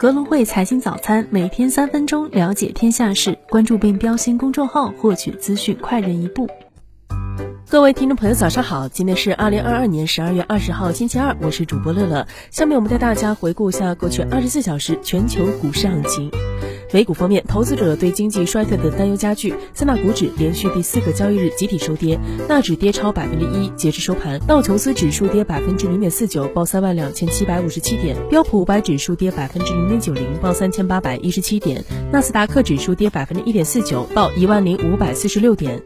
格隆汇财经早餐，每天三分钟了解天下事，关注并标新公众号，获取资讯快人一步。各位听众朋友，早上好！今天是二零二二年十二月二十号，星期二，我是主播乐乐。下面我们带大家回顾一下过去二十四小时全球股市行情。美股方面，投资者对经济衰退的担忧加剧，三大股指连续第四个交易日集体收跌，纳指跌超百分之一，截至收盘，道琼斯指数跌百分之零点四九，报三万两千七百五十七点，标普五百指数跌百分之零点九零，报三千八百一十七点，纳斯达克指数跌百分之一点四九，报一万零五百四十六点。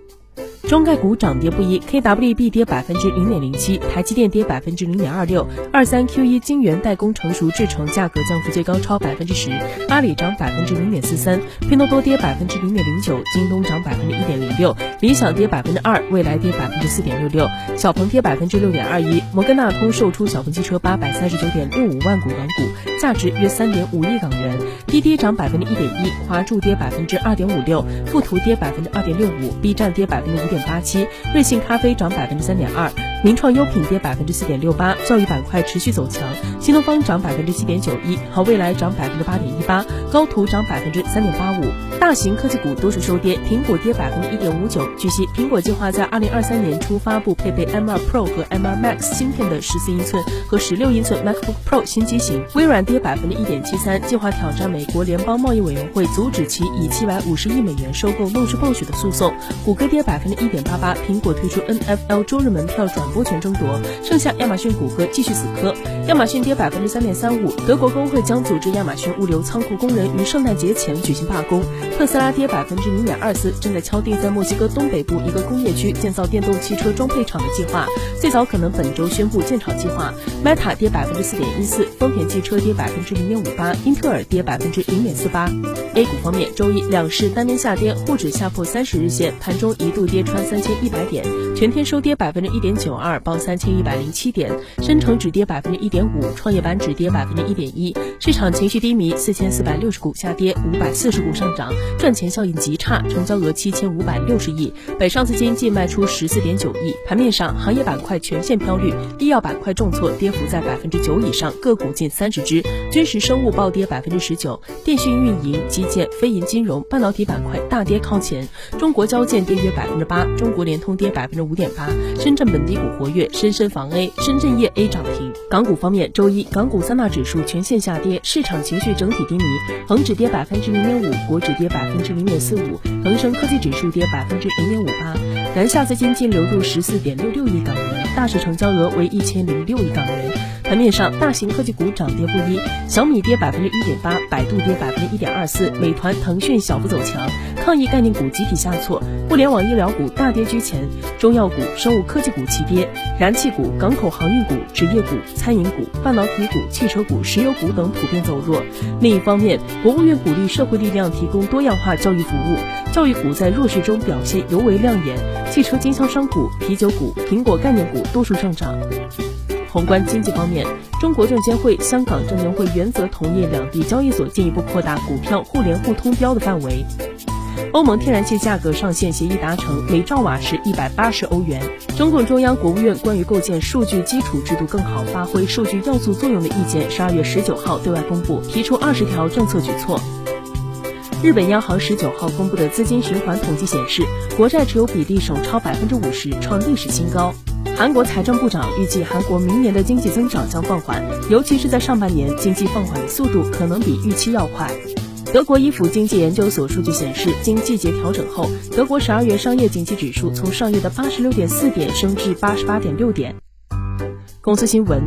中概股涨跌不一，KWB 跌百分之零点零七，台积电跌百分之零点二六，二三 Q 一晶圆代工成熟制程价格降幅最高超百分之十，阿里涨百分之零点四三，拼多多跌百分之零点零九，京东涨百分之一点零六，理想跌百分之二，蔚来跌百分之四点六六，小鹏跌百分之六点二一，摩根大通售出小鹏汽车八百三十九点六五万股港股，价值约三点五亿港元，滴滴涨百分之一点一，华住跌百分之二点五六，富途跌百分之二点六五，B 站跌百分之五。点八七，瑞幸咖啡涨百分之三点二，名创优品跌百分之四点六八，教育板块持续走强，新东方涨百分之七点九一，好未来涨百分之八点一八，高途涨百分之三点八五。大型科技股多数收跌，苹果跌百分之一点五九。据悉，苹果计划在二零二三年初发布配备 M2 Pro 和 M2 Max 芯片的十四英寸和十六英寸 MacBook Pro 新机型。微软跌百分之一点七三，计划挑战美国联邦贸易委员会阻止其以七百五十亿美元收购诺智暴雪的诉讼。谷歌跌百分之。一点八八，苹果推出 NFL 周日门票转播权争夺，剩下亚马逊、谷歌继续死磕。亚马逊跌百分之三点三五，德国工会将组织亚马逊物流仓库工人于圣诞节前举行罢工。特斯拉跌百分之零点二四，正在敲定在墨西哥东北部一个工业区建造电动汽车装配厂的计划，最早可能本周宣布建厂计划。Meta 跌百分之四点一四，丰田汽车跌百分之零点五八，英特尔跌百分之零点四八。A 股方面，周一两市单边下跌，沪指下破三十日线，盘中一度跌。穿三千一百点，全天收跌百分之一点九二，报三千一百零七点。深成指跌百分之一点五，创业板指跌百分之一点一。市场情绪低迷，四千四百六十股下跌，五百四十股上涨，赚钱效应极差，成交额七千五百六十亿。北上资金净卖出十四点九亿。盘面上，行业板块全线飘绿，医药板块重挫，跌幅在百分之九以上，个股近三十只。军事生物暴跌百分之十九，电讯运营、基建、非银金融、半导体板块大跌靠前。中国交建跌约百分之八。中国联通跌百分之五点八，深圳本地股活跃，深深房 A，深圳业 A 涨停。港股方面，周一港股三大指数全线下跌，市场情绪整体低迷，恒指跌百分之零点五，国指跌百分之零点四五，恒生科技指数跌百分之零点五八。南下资金净流入十四点六六亿港元，大市成交额为一千零六亿港元。盘面上，大型科技股涨跌不一，小米跌百分之一点八，百度跌百分之一点二四，美团、腾讯小幅走强，抗疫概念股集体下挫，互联网医疗股大跌居前，中药股、生物科技股齐跌，燃气股、港口航运股、职业股、餐饮股、半导体股、汽车股、石油股等普遍走弱。另一方面，国务院鼓励社会力量提供多样化教育服务，教育股在弱势中表现尤为亮眼，汽车经销商股、啤酒股、苹果概念股多数上涨。宏观经济方面，中国证监会、香港证监会原则同意两地交易所进一步扩大股票互联互通标的范围。欧盟天然气价格上限协议达成，每兆瓦时一百八十欧元。中共中央、国务院关于构建数据基础制度更好发挥数据要素作用的意见，十二月十九号对外公布，提出二十条政策举措。日本央行十九号公布的资金循环统计显示，国债持有比例首超百分之五十，创历史新高。韩国财政部长预计，韩国明年的经济增长将放缓，尤其是在上半年，经济放缓的速度可能比预期要快。德国伊弗经济研究所数据显示，经季节调整后，德国十二月商业景气指数从上月的八十六点四点升至八十八点六点。公司新闻：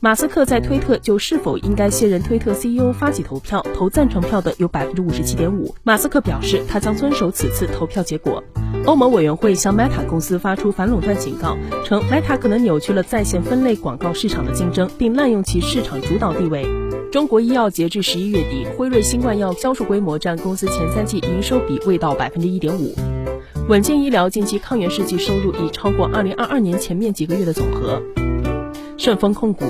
马斯克在推特就是否应该卸任推特 CEO 发起投票，投赞成票的有百分之五十七点五。马斯克表示，他将遵守此次投票结果。欧盟委员会向 Meta 公司发出反垄断警告，称 Meta 可能扭曲了在线分类广告市场的竞争，并滥用其市场主导地位。中国医药截至十一月底，辉瑞新冠药销售规模占公司前三季营收比未到百分之一点五。稳健医疗近期抗原试剂收入已超过二零二二年前面几个月的总和。顺丰控股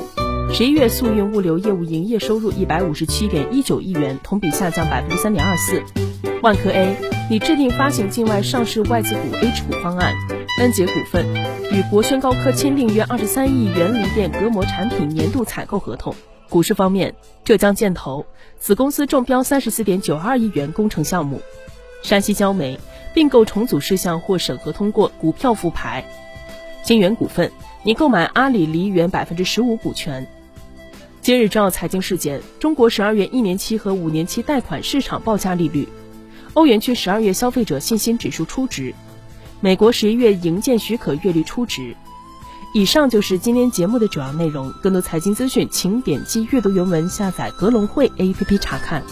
十一月速运物流业务营业收入一百五十七点一九亿元，同比下降百分之三点二四。万科 A 拟制定发行境外上市外资股 H 股方案。恩捷股份与国轩高科签订约二十三亿元锂电隔膜产品年度采购合同。股市方面，浙江建投子公司中标三十四点九二亿元工程项目；山西焦煤并购重组事项获审核通过，股票复牌；金源股份拟购买阿里梨园百分之十五股权。今日照财经事件：中国十二月一年期和五年期贷款市场报价利率；欧元区十二月消费者信心指数初值；美国十一月营建许可月率初值。以上就是今天节目的主要内容。更多财经资讯，请点击阅读原文，下载格隆汇 APP 查看。